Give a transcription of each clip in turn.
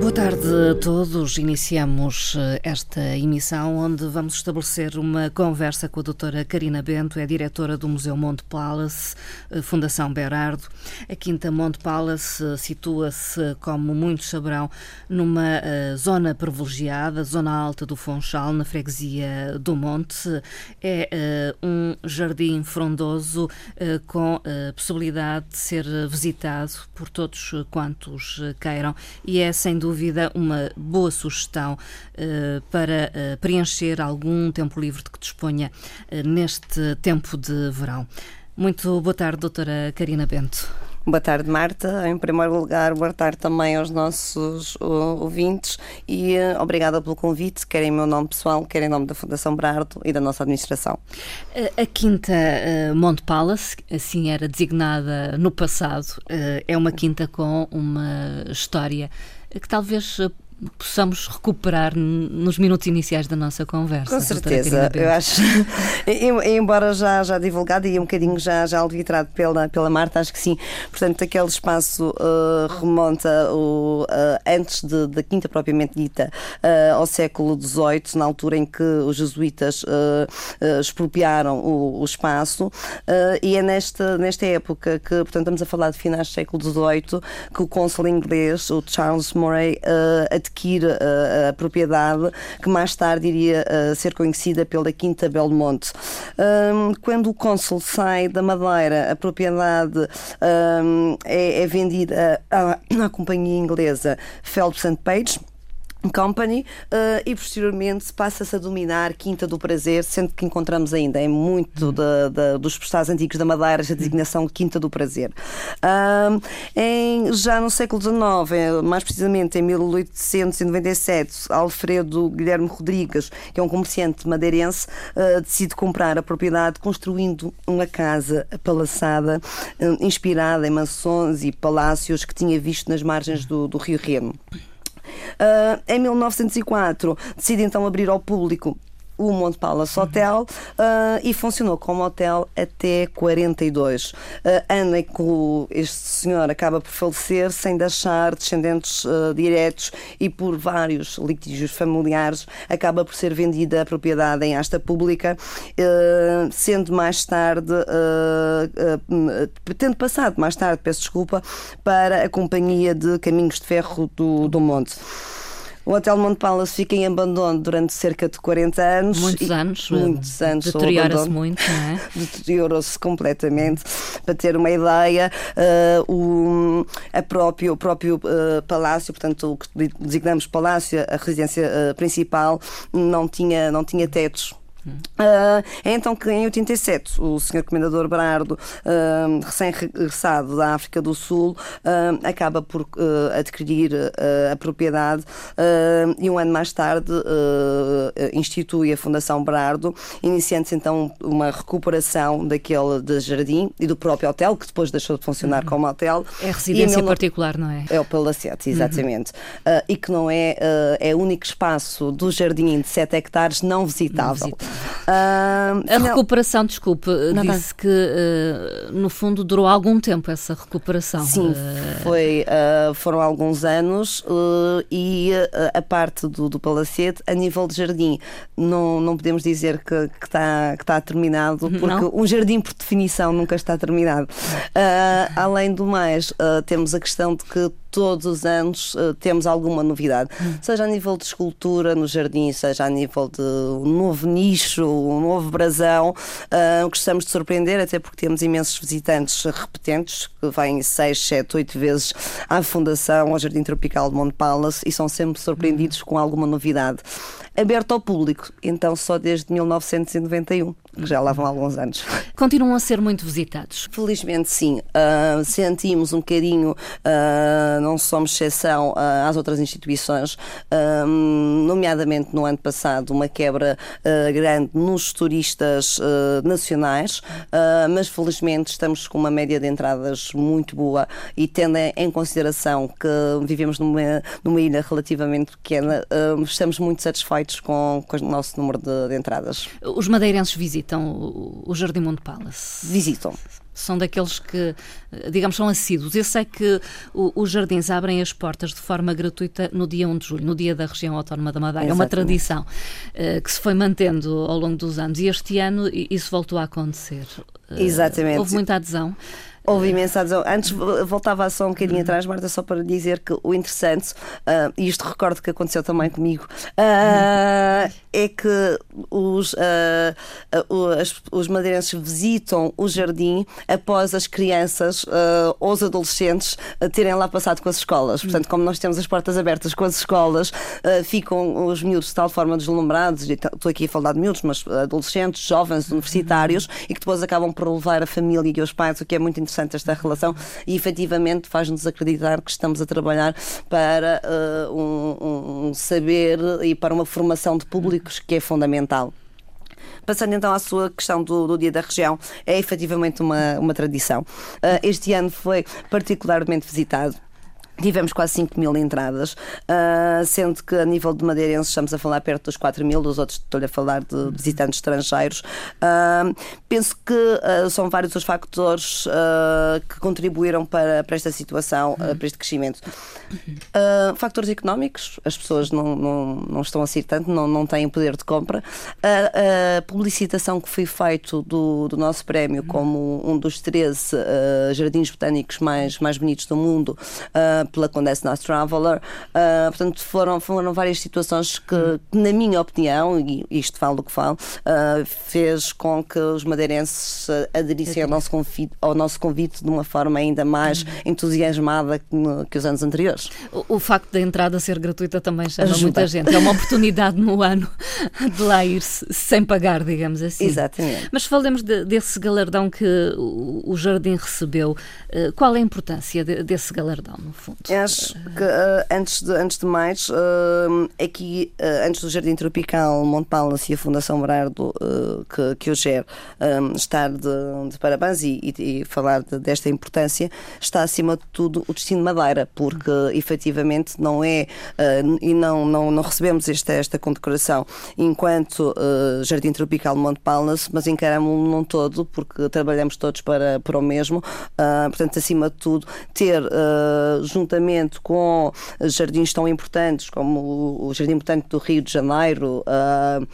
Boa tarde a todos. Iniciamos eh, esta emissão onde vamos estabelecer uma conversa com a doutora Karina Bento, é diretora do Museu Monte Palace, eh, Fundação Berardo. A Quinta Monte Palace eh, situa-se, como muitos saberão, numa zona privilegiada, zona alta do Funchal, na freguesia do Monte. É um jardim frondoso com a possibilidade de ser visitado por todos quantos queiram e é sem dúvida uma boa sugestão uh, para uh, preencher algum tempo livre de que disponha uh, neste tempo de verão. Muito boa tarde, doutora Karina Bento. Boa tarde, Marta. Em primeiro lugar, boa tarde também aos nossos ouvintes e uh, obrigada pelo convite, quer em meu nome pessoal, quer em nome da Fundação Brardo e da nossa administração. A quinta uh, Monte Palace, assim era designada no passado, uh, é uma quinta com uma história que talvez eh, possamos recuperar nos minutos iniciais da nossa conversa. Com certeza, eu acho, embora já, já divulgado e um bocadinho já, já alvitrado pela, pela Marta, acho que sim. Portanto, aquele espaço uh, remonta o, uh, antes de, da Quinta propriamente dita uh, ao século XVIII, na altura em que os jesuítas expropriaram o, o espaço e é nesta, nesta época que, portanto, estamos a falar de finais do século XVIII, que o cônsul inglês, o Charles Murray, adquire a, a propriedade que mais tarde iria ser conhecida pela Quinta Belmonte. Um, quando o cônsul sai da Madeira, a propriedade um, é, é, vendida à, à companhia inglesa Phelps and Page Company uh, e posteriormente passa-se a dominar Quinta do Prazer, sendo que encontramos ainda em muito uhum. dos postais antigos da Madeira a designação de Quinta do Prazer. Uh, em, já no século XIX, é, mais precisamente em 1897, Alfredo Guilherme Rodrigues, que é um comerciante madeirense, uh, decide comprar a propriedade construindo uma casa palaçada inspirada em mansões e palácios que tinha visto nas margens do, do Rio Reno. Uh, em 1904 decide então abrir ao público o Monte Palace Hotel uh, e funcionou como hotel até 42. Uh, ano em que este senhor acaba por falecer sem deixar descendentes uh, diretos e por vários litígios familiares acaba por ser vendida a propriedade em asta pública, uh, sendo mais tarde, tendo passado mais tarde, peço desculpa, para a Companhia de Caminhos de Ferro do, do Monte. O Hotel Monte Palace fica em abandono durante cerca de 40 anos. Muitos anos. Muitos anos. Deteriora-se muito, não é? Deteriorou-se completamente. Para ter uma ideia, uh, o, a próprio, o próprio uh, palácio, portanto, o que designamos palácio, a residência uh, principal, não tinha, não tinha tetos Uh, é então que em 87 o Sr. Comendador Bernardo, uh, recém-regressado da África do Sul, uh, acaba por adquirir a propriedade e um ano mais tarde institui a Fundação Bernardo, iniciando-se então uma recuperação daquele de jardim e do próprio hotel, que depois deixou de funcionar uhum. como hotel. É residência particular, não é? É o Palacete, exatamente. Uhum. e que não é, é o único espaço do jardim de 7 hectares não visitável. Não Uh, a recuperação, desculpe, Nada. disse que uh, no fundo durou algum tempo essa recuperação. Sim, uh, foi, foram alguns anos e a parte do, do palacete, a nível de jardim, não, não podemos dizer que, está, que está terminado, porque não? um jardim, por definição, nunca está terminado. além do mais, temos a questão de que todos os anos uh, temos alguma novidade, seja a nível de escultura no jardim, seja a nível de um novo nicho, um novo brasão. Uh, gostamos de surpreender, até porque temos imensos visitantes repetentes que vêm 6, 7, 8 vezes à Fundação, ao Jardim Tropical de Monte Palace e são sempre surpreendidos hum. com alguma novidade. Aberto ao público, então só desde 1991 que já lá vão há alguns anos. Continuam a ser muito visitados? Felizmente sim. Uh, sentimos um bocadinho, uh, não somos exceção uh, às outras instituições, nomeadamente no ano passado, uma quebra grande nos turistas nacionais, mas felizmente estamos com uma média de entradas muito boa e tendo em consideração que vivemos numa, numa ilha relativamente pequena, estamos muito satisfeitos com, com o nosso número de, de entradas. Os madeirenses visitam o Jardim Monte Palace? Visitam são daqueles que, digamos, são assíduos. Eu sei que os jardins abrem as portas de forma gratuita no dia 1 de julho, no dia da região autónoma da Madeira. É uma tradição uh, que se foi mantendo ao longo dos anos e este ano isso voltou a acontecer. Uh, Exatamente. Houve muita adesão. Houve imensa adesão. Antes voltava só um bocadinho atrás, Marta, só para dizer que o interessante, uh, e isto recordo que aconteceu também comigo, uh, é que os, uh, os, os madeirenses visitam o jardim após as crianças ou os adolescentes terem lá passado com as escolas. Portanto, como nós temos as portas abertas com as escolas, ficam os miúdos de tal forma deslumbrados, estou aqui a falar de miúdos, mas adolescentes, jovens, universitários, e que depois acabam por levar a família e os pais, o que é muito interessante interessante esta relação e efetivamente faz-nos acreditar que estamos a trabalhar para uh, um, um saber e para uma formação de públicos que é fundamental. Passando então à sua questão do, do Dia da Região, é efetivamente uma, uma tradição. Uh, este ano foi particularmente visitado Tivemos quase 5 mil entradas, uh, sendo que a nível de madeirenses estamos a falar perto dos 4 mil, dos outros estou-lhe a falar de visitantes estrangeiros. Uh, penso que uh, são vários os factores que contribuíram para, para esta situação, para este crescimento. factores económicos, as pessoas não, não, não estão a sair tanto, não, não têm poder de compra. a publicitação que foi feito do, do nosso prémio como um dos 13 jardins botânicos mais, mais bonitos do mundo pela Condessa Nice Traveller. Uh, portanto, foram, foram várias situações que, que, na minha opinião, e isto falo do que falo, uh, fez com que os madeirenses aderissem ao nosso, convite, ao nosso convite de uma forma ainda mais uhum. entusiasmada que, no, que, os anos anteriores. O, o, facto da entrada ser gratuita também chama Ajuda. muita gente. É uma oportunidade no ano de lá ir sem pagar, digamos assim. Exatamente. Mas falemos de, desse galardão que o, o Jardim recebeu. Uh, qual é a importância de, desse galardão, no fundo? Acho que uh, antes, de, antes de mais, uh, aqui, uh, antes do Jardim Tropical Monte Palace e a Fundação Brardo, que, que eu gero, estar de, de parabéns e, e, falar de, desta importância, está acima de tudo o destino de Madeira, porque efetivamente não é e não, não, não recebemos esta, esta condecoração enquanto Jardim Tropical Monte Palace, mas encaramos-lo num todo, porque trabalhamos todos para, para o mesmo. portanto, acima de tudo, ter juntamente com jardins tão importantes como o Jardim Botânico do Rio de Janeiro, uh,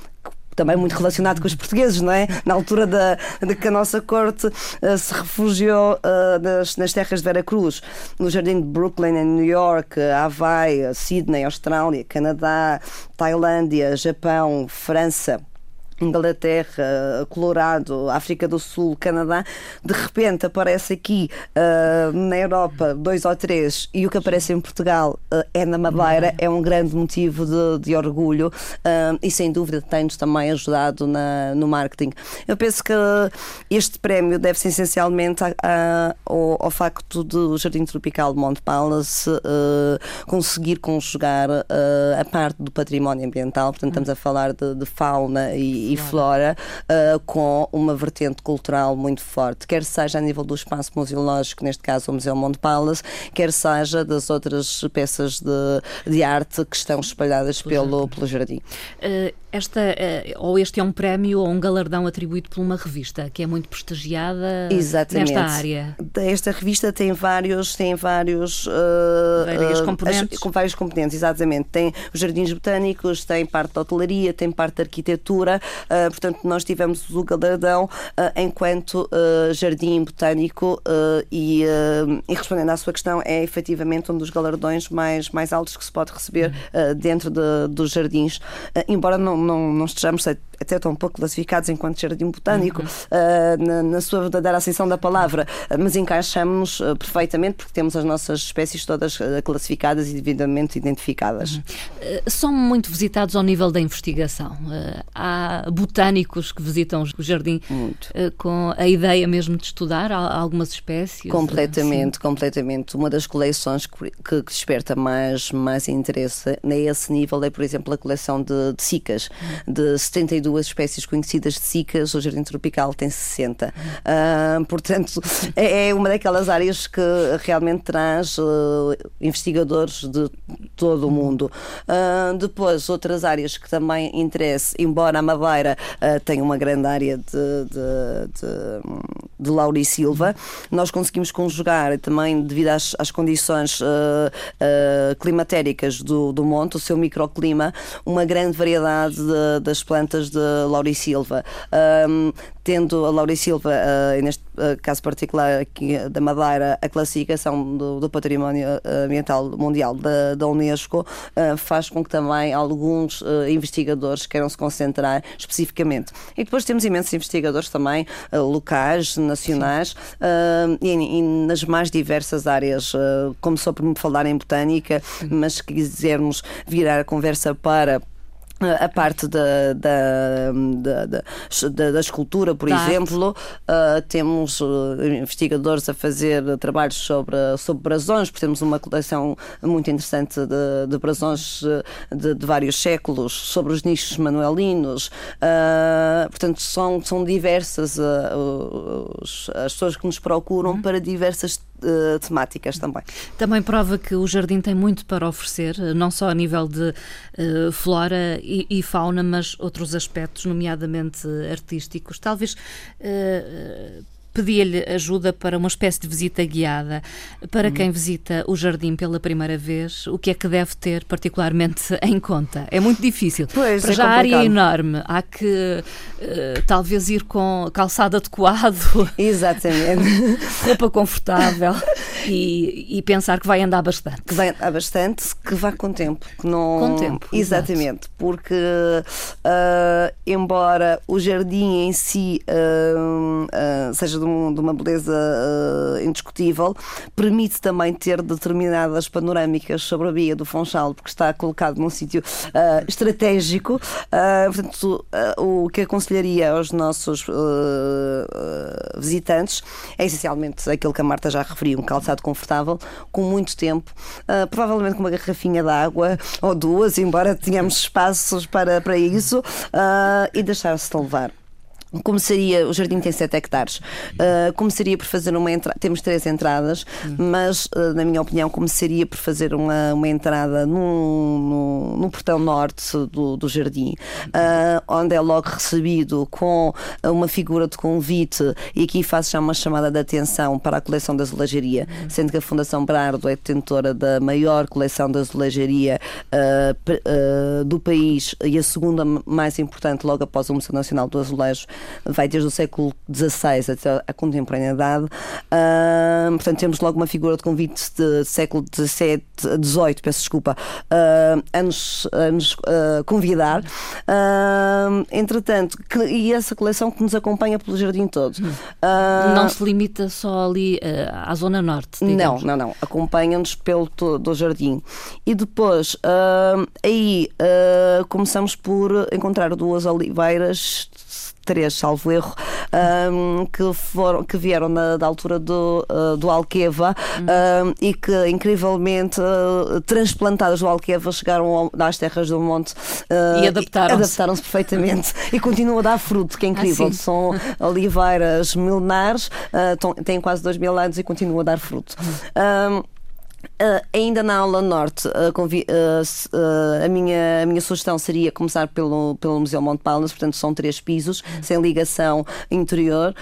também muito relacionado com os portugueses, não é? Na altura da, de que a nossa corte uh, se refugiou uh, nas, nas, terras de Veracruz, no jardim de Brooklyn, em New York, Havaí, Sydney, Austrália, Canadá, Tailândia, Japão, França. Inglaterra, Colorado, África do Sul, Canadá, de repente aparece aqui uh, na Europa dois ou três e o que aparece em Portugal uh, é na Madeira, é um grande motivo de, de orgulho uh, e sem dúvida tem-nos também ajudado na, no marketing. Eu penso que este prémio deve-se essencialmente a, a, ao, ao, facto do Jardim Tropical de Monte Palace conseguir conjugar a parte do património ambiental, portanto estamos a falar de, de fauna e e flora uh, com uma vertente cultural muito forte, quer seja a nível do espaço museológico, neste caso o Museu Monte Palace, quer seja das outras peças de, de arte que estão espalhadas pelo, pelo jardim. Uh, esta, uh, ou este é um prémio ou um galardão atribuído por uma revista que é muito prestigiada Exatamente. nesta área. Esta revista tem vários, tem vários, várias componentes. com vários componentes, exatamente. Tem os jardins botânicos, tem parte da hotelaria, tem parte da arquitetura, Uh, portanto, nós tivemos o galardão uh, enquanto uh, jardim botânico e, e, respondendo à sua questão, é efetivamente um dos galardões mais, mais altos que se pode receber dentro de, dos jardins, embora não, não, não estejamos até um pouco classificados enquanto jardim botânico, uhum. uh, na, na, sua verdadeira acessão da palavra, mas encaixamos uh, perfeitamente porque temos as nossas espécies todas classificadas e devidamente identificadas. Uhum. São muito visitados ao nível da investigação. há botânicos que visitam o jardim com a ideia mesmo de estudar algumas espécies? Completamente, Sim. completamente. Uma das coleções que, que desperta mais, mais interesse nesse nível é, por exemplo, a coleção de, de cicas. De 72 espécies conhecidas de cicas, o Jardim Tropical tem 60. Uh, portanto, é, é, uma daquelas áreas que realmente traz uh, investigadores de todo o mundo. Uh, depois, outras áreas que também interessam, embora a Madeira tenha uma grande área de, de, de, de Lauri Silva, nós conseguimos conjugar também devido às, às condições climatéricas do, do monte, o seu microclima, uma grande variedade de, das plantas de laurisilva. Um, tendo a Laura Silva, uh, neste uh, caso particular aqui da Madeira, a classificação do, do Património Ambiental Mundial da, da Unesco, uh, faz com que também alguns investigadores queiram se concentrar especificamente. E depois temos imensos investigadores também locais, nacionais e, e, nas mais diversas áreas. começou por me falar em botânica, mas se quisermos virar a conversa para a parte da, da, da, da, escultura, por exemplo, uh, temos uh, investigadores a fazer trabalhos sobre, sobre brasões, porque temos uma coleção muito interessante de, brasões ah, de, vários séculos, sobre os nichos manuelinos. Portanto, são, são diversas as pessoas que nos procuram uhum. para diversas uh, temáticas também. Também prova que o jardim tem muito para oferecer, eh, não só a nível de uh, flora e, e, fauna, mas outros aspectos, nomeadamente artísticos. Talvez uh, pedia-lhe ajuda para uma espécie de visita guiada. Para uhum. quem visita o jardim pela primeira vez, o que é que deve ter particularmente em conta? É muito difícil. Pois, para é já a área é enorme. Há que uh, talvez ir com calçado adequado. Exatamente. roupa confortável e, e, pensar que vai andar bastante. Que vai andar bastante, que vá com tempo. Que não... Com tempo. Exatamente. Exato. Porque, uh, embora o jardim em si uh, seja de, um, de uma beleza uh, indiscutível, permite também ter determinadas panorâmicas sobre a Via do Funchal, porque está colocado num sítio uh, estratégico. Uh, portanto, o que aconselharia aos nossos visitantes é essencialmente aquilo que a Marta já referiu, um calçado confortável, com muito tempo, provavelmente com uma garrafinha de água ou duas, embora tenhamos espaços para, para isso, e deixar-se levar começaria, o jardim tem 7 hectares, uh, começaria por fazer uma entrada, temos três entradas, hum. mas uh, na minha opinião começaria por fazer uma, uma entrada no, no, no portão norte do, do jardim, uh, onde é logo recebido com uma figura de convite e aqui faço já uma chamada de atenção para a coleção da azulejaria, hum. sendo que a Fundação Brardo é detentora da maior coleção de azulejaria do país e a segunda mais importante logo após o Museu Nacional do Azulejo vai desde o século XVI até a contemporaneidade. Uh, portanto, temos logo uma figura de convite de século XVII, XVIII, peço desculpa, uh, a nos, a nos uh, convidar. entretanto, que, e essa coleção que nos acompanha pelo jardim todo. não se limita só ali à zona norte? Digamos. Não, não, não. Acompanha-nos pelo todo o jardim. E depois, aí começamos por encontrar duas oliveiras três, salvo erro, um, que, foram, que vieram na, da altura do, uh, do Alqueva um, e que, incrivelmente, uh, transplantadas do Alqueva, chegaram ao, às terras do Monte uh, e adaptaram-se adaptaram perfeitamente e continuam a dar fruto, que é incrível. Ah, São oliveiras milenares, têm quase dois mil anos e continuam a dar fruto. Um, Uh, ainda na aula norte, uh, uh, a, minha, a minha sugestão seria começar pelo, pelo Museu Monte Palmas, portanto são três pisos, sem ligação interior,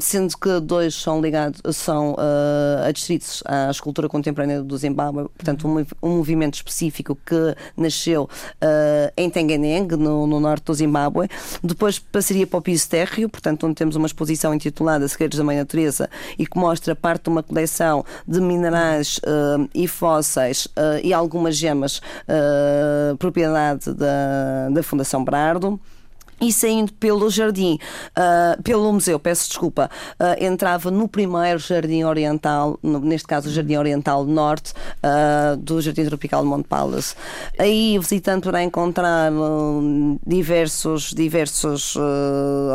sendo que dois são ligados, são adstritos à escultura contemporânea do Zimbábue, portanto um, um movimento específico que nasceu em Tengeneng, no, no, norte do Zimbábue. Depois passaria para o piso térreo, portanto onde temos uma exposição intitulada Segredos da Mãe Natureza e que mostra parte de uma coleção de minerais uh, e fósseis uh, e algumas gemas uh, propriedade da, da Fundação Brardo. E saindo pelo jardim, uh, pelo museu, peço desculpa, uh, entrava no primeiro jardim oriental, no, neste caso o Jardim Oriental Norte, uh, do Jardim Tropical de Monte Palace. Aí o visitante poderá encontrar diversos, diversos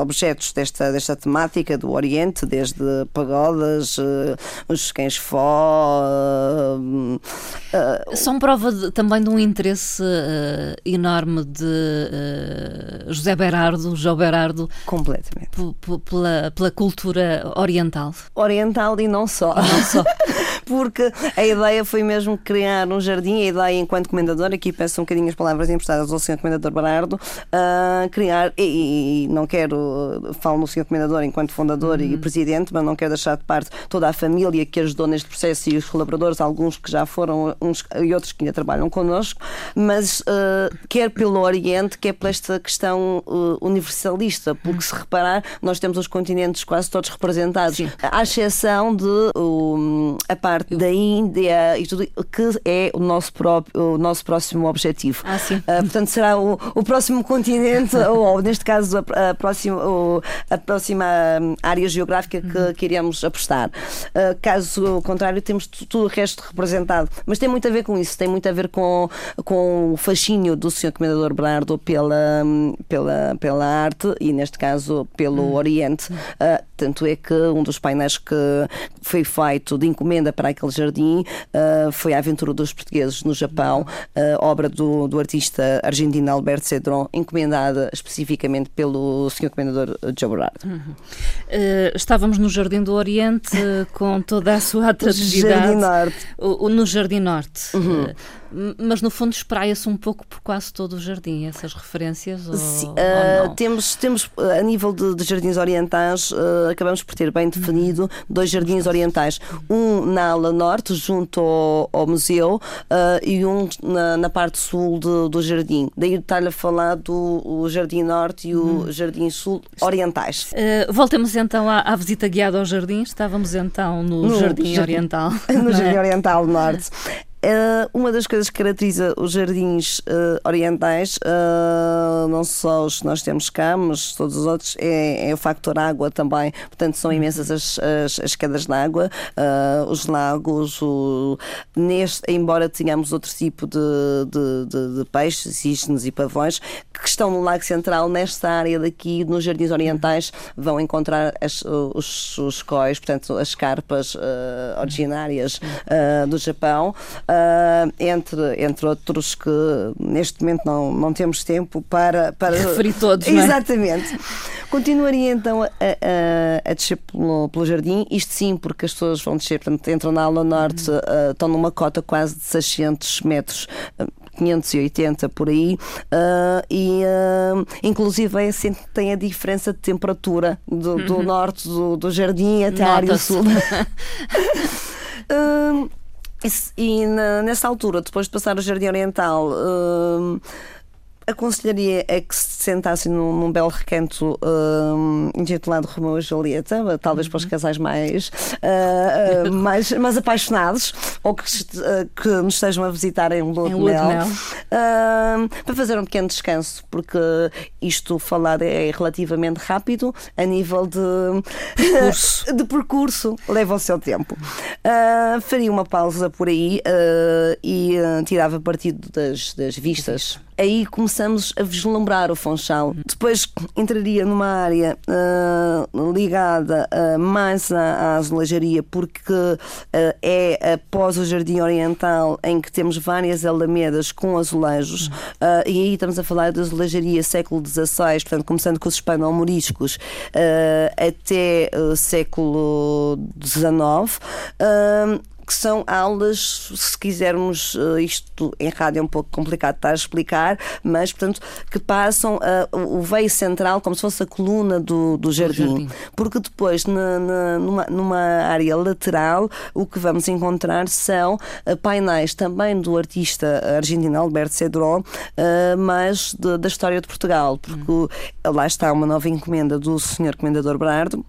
objetos desta, desta temática do Oriente, desde pagodas, os cães fó. São prova de, também de um interesse enorme de José Beirá Berardo, João Berardo. Completamente. Pela, pela cultura oriental. Oriental e não só. Não só. Porque a ideia foi mesmo criar um jardim, a ideia enquanto comendador, aqui peço um bocadinho as palavras emprestadas ao Sr. Comendador Berardo, uh, criar, e, e, não quero, falo no Sr. Comendador enquanto fundador uhum. e presidente, mas não quero deixar de parte toda a família que ajudou neste processo e os colaboradores, alguns que já foram, uns e outros que ainda trabalham connosco, mas uh, quer pelo Oriente, quer por esta questão uh, universalista, porque se reparar, nós temos os continentes quase todos representados, Sim. à exceção de um, a parte da Índia e tudo, que é o nosso, próprio, o nosso próximo objetivo. Ah, sim. Uh, portanto, será o, o próximo continente, ou, neste caso a, a, próxima, a próxima hum, área geográfica que, uhum. que iremos apostar. Uh, caso contrário, temos tudo o resto representado. Mas tem muito a ver com isso, tem muito a ver com, com o fascínio do Sr. Comendador Bernardo pela, hum, pela pela, arte e, neste caso, pelo hum. Oriente. Uh, tanto é que um dos painéis que foi feito de encomenda para aquele jardim uh, foi a Aventura dos Portugueses no Japão, uh, obra do, do artista argentino Alberto Cedron, encomendada especificamente pelo Sr. Comendador Joe Berardo. Uhum. Uh, estávamos no Jardim do Oriente com toda a sua atratividade. Jardim Norte. O, o, no Jardim Norte. Uhum mas no fundo espraia-se um pouco por quase todo o jardim, essas referências? Ou, Sim, ou uh, temos, temos, a nível de, de jardins orientais, uh, acabamos por ter bem definido uhum. dois jardins orientais. Um na ala norte, junto ao, ao museu, uh, e um na, na, parte sul de, do jardim. Daí estar a falar do Jardim Norte e o uhum. Jardim Sul orientais. voltemos então à, à, visita guiada ao jardim. Estávamos então no, no Jardim, jardim Oriental. No Jardim é? Oriental Norte. Uh, uma das coisas que caracteriza os jardins uh, orientais, uh, não só os que nós temos cá, mas todos os outros, é, é o factor água também. Portanto, são imensas as, as, as quedas de água, os lagos, o, neste, embora tenhamos outro tipo de, de, de, de peixes, cisnes e pavões, que estão no Lago Central, nesta área daqui, nos jardins orientais, vão encontrar as, os, os cois, portanto, as carpas originárias do Japão uh, entre, entre outros que neste momento não, não temos tempo para. para... Referir todos, é? Exatamente. Continuaria então a, a, a descer pelo, pelo, jardim, isto sim, porque as pessoas vão descer, portanto, entram na ala norte, uh, estão numa cota quase de 600 metros. Uh, 580 por aí, uh, e uh, inclusive é assim tem a diferença de temperatura do, do uhum. norte do, do jardim até a área sul. uh, E, na, nessa altura, depois de passar o Jardim Oriental, uh, aconselharia é que se sentassem num, num belo recanto uh, intitulado Romeu e Julieta, talvez para os uhum. casais mais, uh, mais, mais apaixonados ou que, uh, que nos estejam a visitar em Lua de Mel, para fazer um pequeno descanso, porque isto falar é relativamente rápido a nível de percurso, de percurso leva o seu tempo. faria uma pausa por aí e tirava partido das, das vistas aí começamos a vislumbrar o Funchal. Depois entraria numa área uh, ligada uh, mais à, à azulejaria, porque uh, é após o Jardim Oriental em que temos várias alamedas com azulejos, e aí estamos a falar de azulejaria século XVI, portanto, começando com os hispano-moriscos até século XIX que são aulas, se quisermos, eh, isto em rádio é um pouco complicado estar a explicar, mas, portanto, que passam uh, o veio central como se fosse a coluna do, do jardim. jardim. Porque depois, na, na, numa, numa área lateral, o que vamos encontrar são uh, painéis também do artista argentino Alberto Cedrón, uh, mas de, da história de Portugal, porque hum. lá está uma nova encomenda do Sr. Comendador Brardo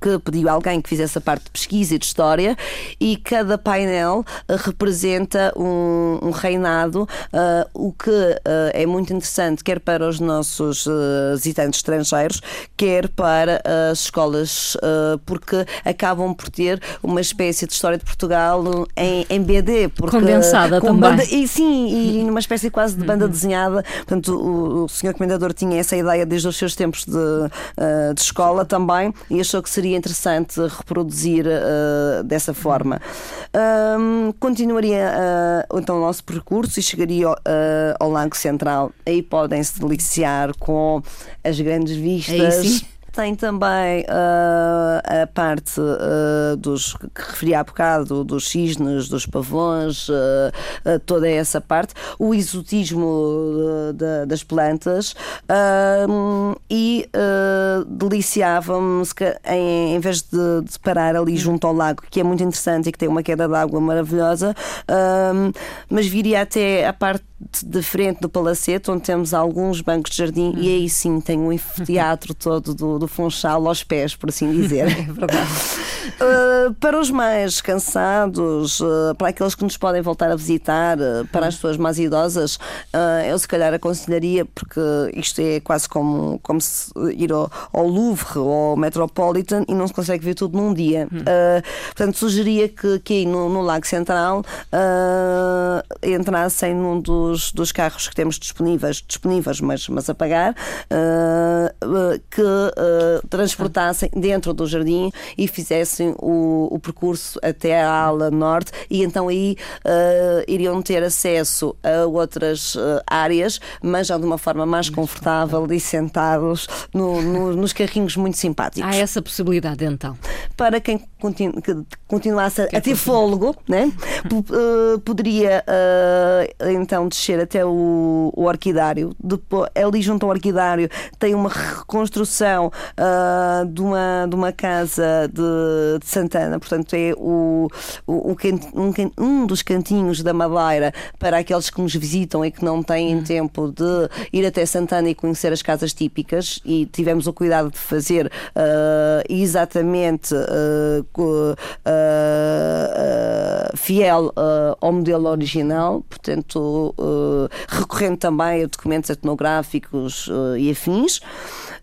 que pediu alguém que fizesse a parte de pesquisa e de história e cada painel uh, representa um, um reinado, uh, o que uh, é muito interessante quer para os nossos visitantes estrangeiros, quer para as escolas, porque acabam por ter uma espécie de história de Portugal em, em BD. Porque, Condensada também. Banda, e sim, e numa espécie quase de banda desenhada. Portanto, o, o senhor comendador tinha essa ideia desde os seus tempos de, de escola também e achou que seria interessante reproduzir uh, dessa forma. Um, continuaria uh, então o nosso percurso e chegaria uh, ao Lago Central. Aí podem-se deliciar com as grandes vistas tem também uh, a parte uh, dos que referi há bocado, dos cisnes, dos pavões, uh, toda essa parte, o exotismo de, das plantas e deliciava-me em, em vez de, de, parar ali junto ao lago, que é muito interessante e que tem uma queda de água maravilhosa, mas viria até a parte de frente do palacete, onde temos alguns bancos de jardim, e aí sim tem um teatro todo do, do Funchal aos pés, por assim dizer. É verdade. Uh, para os mais cansados, uh, para aqueles que nos podem voltar a visitar, uh, para as pessoas mais idosas, eu se calhar aconselharia, porque isto é quase como, como se ir ao, ao Louvre ou ao Metropolitan e não se consegue ver tudo num dia. Hum. portanto, sugeria que aqui no, no Lago Central entrassem num dos, dos carros que temos disponíveis, disponíveis mas, mas a pagar, que transportassem dentro do jardim e fizessem o, o percurso até a ala norte e então aí uh, iriam ter acesso a outras uh, áreas, mas já de uma forma mais confortável e sentados no, no, nos carrinhos muito simpáticos. Há essa possibilidade então? Para quem continu, que continuasse a, a ter fôlego, né? Uh, poderia então descer até o, o Orquidário. Depois, ali junto ao Orquidário tem uma reconstrução de, uma, de uma casa de, de Santana, portanto é o, o, um, um, dos cantinhos da Madeira para aqueles que nos visitam e que não têm hum. tempo de ir até Santana e conhecer as casas típicas e tivemos o cuidado de fazer uh, exatamente uh, uh, fiel ao modelo original, portanto recorrendo também a documentos etnográficos e afins.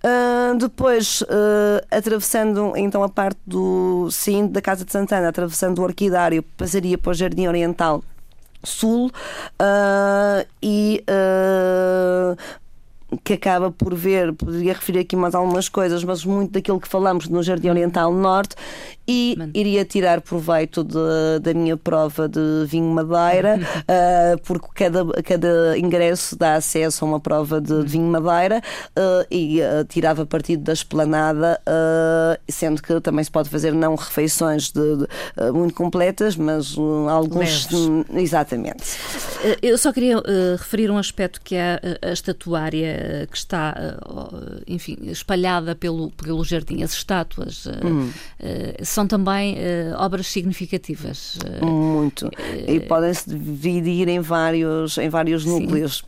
Uh, depois, uh, atravessando então a parte do sim da Casa de Santana, atravessando o Orquidário, passaria para o Jardim Oriental Sul uh, e que acaba por ver, poderia referir aqui mais algumas coisas, mas muito daquilo que falamos no Jardim Oriental Norte e Mano. iria tirar proveito de, da minha prova de vinho Madeira, uh, porque cada, cada ingresso dá acesso a uma prova de, de vinho Madeira uh, e uh, tirava partido da esplanada, sendo que também se pode fazer não refeições de, de muito completas, mas alguns. Leves. Exatamente. Eu só queria referir um aspecto que é a estatuária que está, enfim, espalhada pelo, pelo jardim, as estátuas. Hum. São também uh, obras significativas. Muito. Uh, e podem-se dividir em vários, em vários núcleos.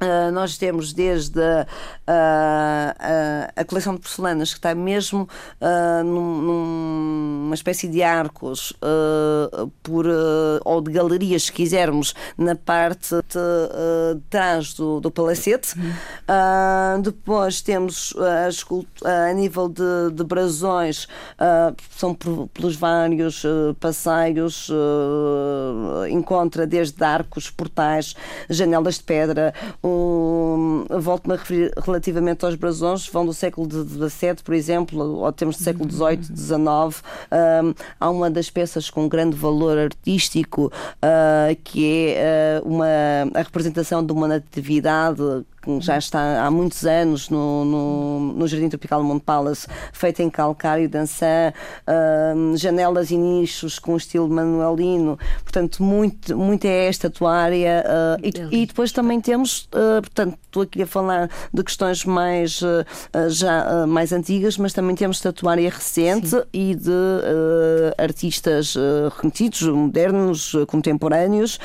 Uh, nós temos desde uh, uh, a coleção de porcelanas que está mesmo num, numa espécie de arcos por, ou de galerias, se quisermos, na parte de, trás do, do palacete. Uhum. depois temos a, a nível de, de brasões, são por, pelos vários passeios, encontra desde arcos, portais, janelas de pedra um, volto-me a referir relativamente aos brasões, vão do século XVII, por exemplo, ou temos do século XVIII, XIX. Um, há uma das peças com grande valor artístico uh, que é uh, uma, a representação de uma natividade já está há muitos anos no, no, no Jardim Tropical Monte Palace, feita em calcário, dançã, uh, janelas e nichos com estilo manuelino, portanto, muito, muito é esta atuária. Uh, e, e, depois também temos, uh, portanto, estou aqui a falar de questões mais, já, mais antigas, mas também temos tatuária recente Sim. e de artistas remetidos, modernos, contemporâneos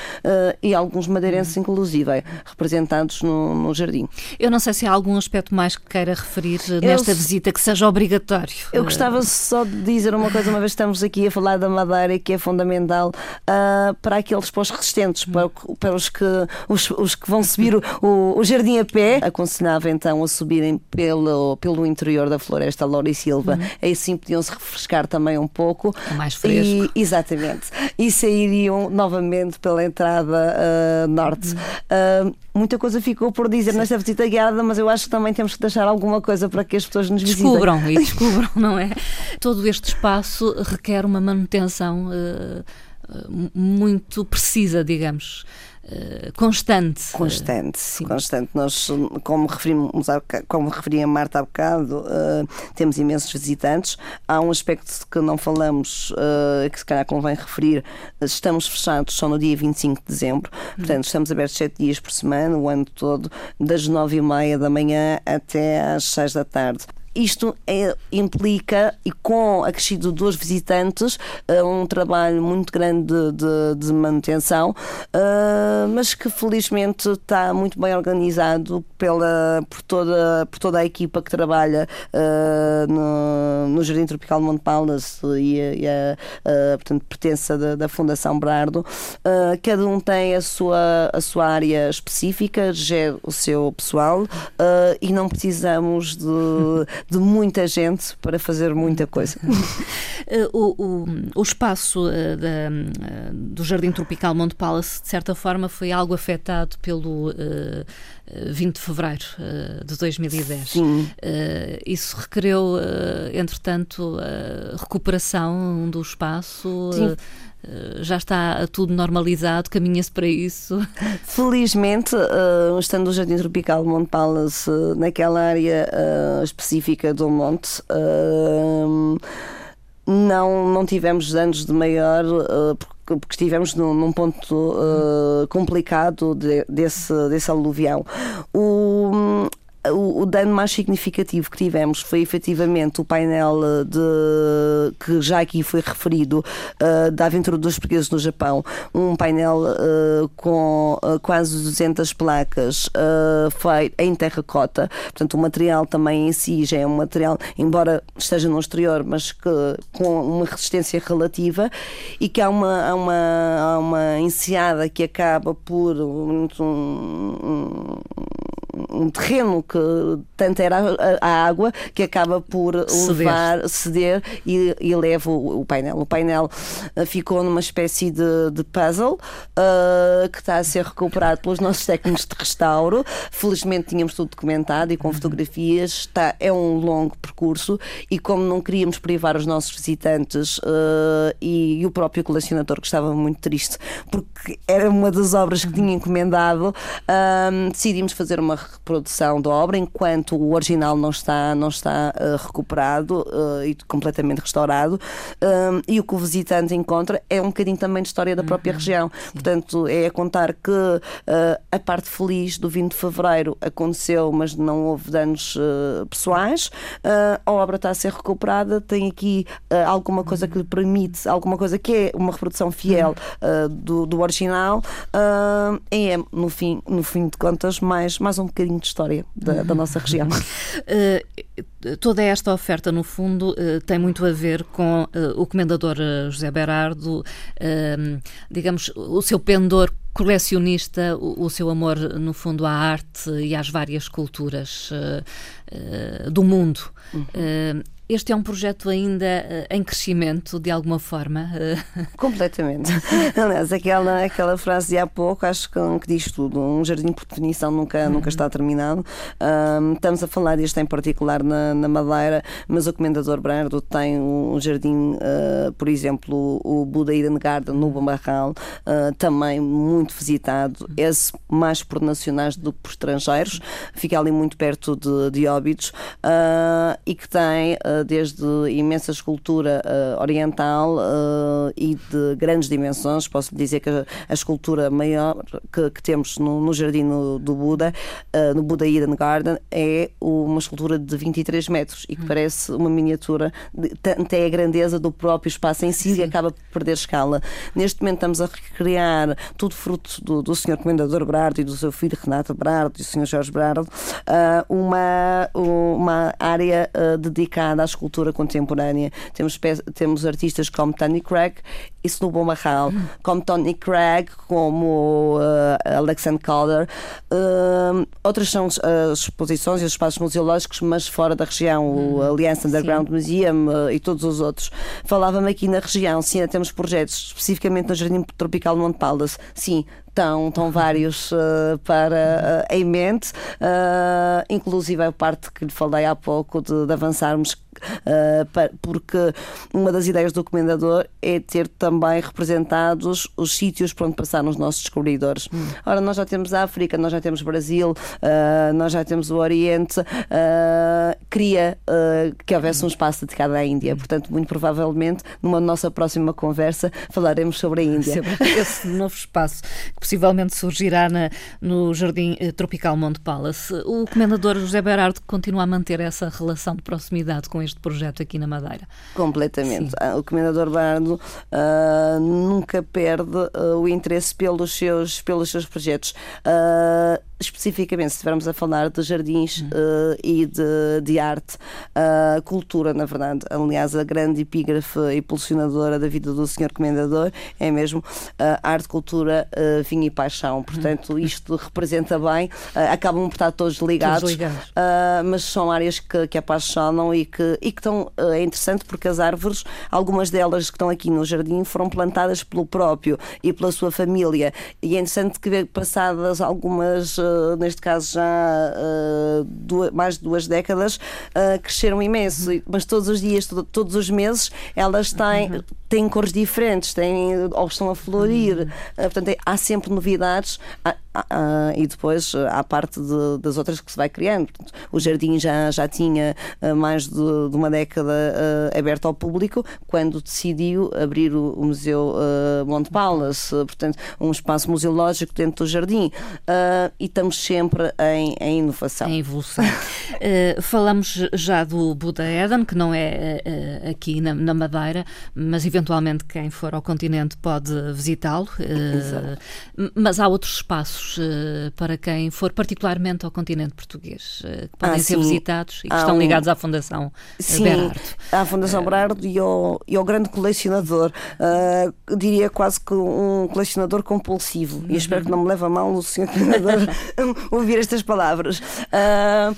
e alguns madeirenses, inclusive, representados no, no Jardim jardim. Eu não sei se há algum aspecto mais que queira referir nesta eu, visita que seja obrigatório. Eu gostava só de dizer uma coisa, uma vez estamos aqui a falar da madeira, que é fundamental uh, para aqueles pós resistentes, para, para, os, que, os, os que vão subir o, o, o, jardim a pé. Aconselhava então a subirem pelo, pelo interior da floresta Loura e Silva, uhum. aí sim podiam se refrescar também um pouco. É mais fresco. E, exatamente. E sairiam novamente pela entrada uh, norte. Uhum. Uh, muita coisa ficou por dizer Sim. Nesta visita guiada, mas eu acho que também temos que deixar alguma coisa para que as pessoas nos visitem. Descubram e descubram, não é? Todo este espaço requer uma manutenção uh, muito precisa, digamos. Eh, constante. Constante, Sim. constante. Nós, como, referimos, como referia Marta há bocado, uh, temos imensos visitantes. Há um aspecto que não falamos, uh, que se calhar convém referir. Estamos fechados só no dia 25 de dezembro, portanto, estamos abertos sete dias por semana, o ano todo, das nove e meia da manhã até às seis da tarde. Isto é, implica, e com acrescido dos visitantes, uh, um trabalho muito grande de, de, de manutenção, uh, mas que felizmente está muito bem organizado pela, por, toda, por toda a equipa que trabalha uh, no, no Jardim Tropical Monte Palace e, e a, a, portanto, pertença da, da Fundação Brardo. cada um tem a sua, a sua área específica, gera o seu pessoal e não precisamos de de muita gente para fazer muita coisa. Eh, o, o, o espaço uh, da, uh, do Jardim Tropical Monte Palace, de certa forma, foi algo afetado pelo. Uh, 20 de fevereiro de 2010. Sim. Isso requereu, entretanto, a recuperação do espaço. Sim. Eh, já está tudo normalizado, caminha-se para isso? Felizmente, uh, estando o Jardim Tropical Monte Palace uh, naquela área específica do monte, não, não tivemos danos de maior, porque, estivemos num, ponto complicado de, desse, desse aluvião. O, o, o, dano mais significativo que tivemos foi efetivamente o painel eh, de, que já aqui foi referido uh, da aventura dos portugueses no Japão, um painel uh, com uh, quase 200 placas feito em terracota, portanto o material também em si já é um material, embora esteja no exterior, mas que, com uma resistência relativa e que há uma, há uma, há uma enseada que acaba por um, um, um terreno que tanto era a, a água que acaba por ceder. levar, ceder e, e leva o, o, painel. O painel uh, ficou numa espécie de, de puzzle uh, que está a ser recuperado pelos nossos técnicos de restauro. Felizmente tínhamos tudo documentado e com fotografias. Está, é um longo percurso e como não queríamos privar os nossos visitantes uh, e, e, o próprio colecionador que estava muito triste porque era uma das obras que tinha encomendado, decidimos fazer uma reprodução da obra enquanto o original não está, não está uh, recuperado uh, e completamente restaurado. Um, e o que o visitante encontra é um bocadinho também de história da própria uhum. região. Sim. Portanto, é a contar que uh, a parte feliz do 20 de fevereiro aconteceu, mas não houve danos pessoais. a obra está a ser recuperada, tem aqui alguma coisa que lhe permite, alguma coisa que é uma reprodução fiel uhum. do, do original. é, no fim, no fim de contas, mais, mais um bocadinho de história da, da nossa região. Uh, toda esta oferta, no fundo, uh, tem muito a ver com uh, o comendador José Berardo, digamos, o seu pendor colecionista, o, o, seu amor, no fundo, à arte e às várias culturas do mundo. Uhum. Este é um projeto ainda uh, em crescimento, de alguma forma? Uh... Completamente. Aliás, aquela, aquela frase de há pouco, acho que, que diz tudo. Um jardim, por definição, nunca, uhum. nunca está terminado. Um, estamos a falar deste em particular na, na Madeira, mas o Comendador Brando tem um jardim, uh, por exemplo, o Buda Eden Garden no Bambarral, também muito visitado. Esse mais por nacionais do que por estrangeiros. Fica ali muito perto de, de Óbidos e que tem desde imensa escultura oriental e de grandes dimensões. Posso dizer que a escultura maior que, que temos no, no, jardim do Buda, no Buda Eden Garden, é uma escultura de 23 metros e que hum. parece uma miniatura, até a grandeza do próprio espaço em si, e acaba por perder escala. Neste momento estamos a recriar tudo fruto do, do Sr. Comendador Brardo e do seu filho Renato Brardo e do Sr. Jorge Brardo, uma, uma área dedicada à escultura contemporânea. Temos, temos artistas como Tony Craig e Snowball Mahal, hum. como Tony Craig, como uh, Alexander Calder. Uh, outras são as exposições e os espaços museológicos, mas fora da região, o hum. Aliança Underground Sim. Museum uh, e todos os outros. Falava-me aqui na região, sim, temos projetos especificamente no Jardim Tropical Monte Paldas. Sim, Estão, estão vários uh, para, uh, em mente, uh, inclusive a parte que lhe falei há pouco de, de avançarmos porque uma das ideias do comendador é ter também representados os sítios por onde passaram os nossos descobridores. Hum. Ora, nós já temos a África, nós já temos Brasil, uh, nós já temos o Oriente, uh, queria que houvesse um espaço dedicado à Índia. Portanto, muito provavelmente, numa nossa próxima conversa, falaremos sobre a Índia. Esse novo espaço que possivelmente surgirá na, no Jardim Tropical Monte Palace. O comendador José Berardo continua a manter essa relação de proximidade com este este projeto aqui na Madeira. Completamente. Sim. Ah, o Comendador Bardo uh, nunca perde uh, o interesse pelos seus, pelos seus projetos. Uh, especificamente, se estivermos a falar de jardins uh, e de, de arte, uh, cultura, na verdade. Aliás, a grande epígrafe impulsionadora da vida do Senhor Comendador é mesmo uh, arte, cultura, vinho e paixão. Portanto, isto representa bem, acabam por estar todos ligados, todos ligados. mas são áreas que, que apaixonam e que, e que estão. é interessante porque as árvores, algumas delas que estão aqui no jardim, foram plantadas pelo próprio e pela sua família. E é interessante que, passadas algumas neste caso já duas, mais de duas décadas, cresceram imenso. Mas todos os dias, todos os meses, elas têm, uhum. têm cores diferentes, têm, ou estão a florir. Uhum. Uh, portanto, é, há sempre novidades. Há, há, e depois há a parte de, das outras que se vai criando. Portanto, o jardim já, já tinha mais de, de uma década aberto ao público quando decidiu abrir o, o Museu Monte Palace, portanto, um espaço museológico dentro do jardim. e estamos sempre em, em inovação. Em evolução. uh, falamos já do Buda Eden, que não é uh, aqui na, na, Madeira, mas eventualmente quem for ao continente pode visitá-lo. Uh, mas há outros espaços para quem for particularmente ao continente português, que podem ah, ser sim. visitados e que estão um... ligados à Fundação sim, Berardo. À Fundação Berardo e ao, e ao grande colecionador. diria quase que um colecionador compulsivo. Uhum. E espero que não me leve a mal o senhor ouvir estas palavras. Uh,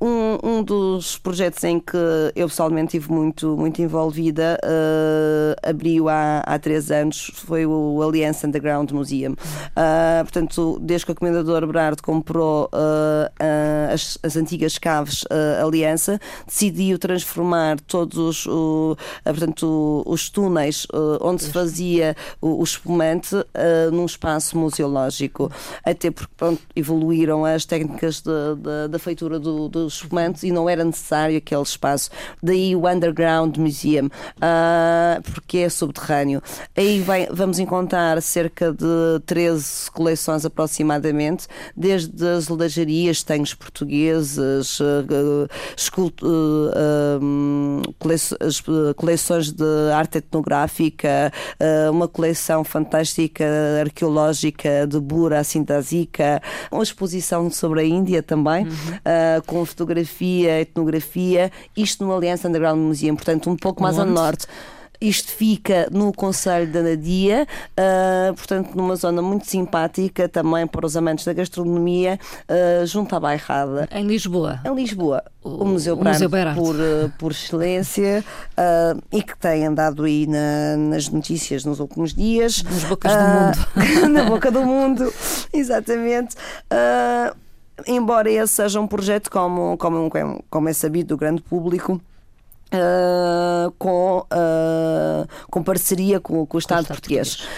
um, um, dos projetos em que eu pessoalmente estive muito, muito envolvida uh, abriu há, há três anos, foi o Aliança Underground Museum. Uh, portanto, desde que o Comendador Berardo comprou uh, as, as, antigas caves Aliança, decidiu transformar todos o, portanto, os túneis onde se fazia o, o espumante num espaço museológico. Até porque pronto, evoluíram as técnicas da feitura do, do dos fumantes e não era necessário aquele espaço. Daí o Underground Museum, uh, porque é subterrâneo. Aí vai, vamos encontrar cerca de 13 coleções aproximadamente, desde as ledajarias, tenhos portugueses, uh, uh, coleções de arte etnográfica, uma coleção fantástica arqueológica de Bura, assim da Zica, uma exposição sobre a Índia também, uhum. com fotografia, etnografia, isto no Aliança Underground Museum, portanto, um pouco mais Onde? ao norte. Isto fica no Conselho da Nadia, uh, portanto, numa zona muito simpática também para os amantes da gastronomia, uh, junto à Bairrada. Em Lisboa. Em Lisboa. O, o Museu Branco, por, uh, por excelência e que tem andado aí na, nas notícias nos últimos dias. Nas bocas do mundo. na boca do mundo, exatamente embora esse seja um projeto, como, como, como é sabido do grande público, Uh, com, uh, com parceria com, com o Estado, com o Estado português. português.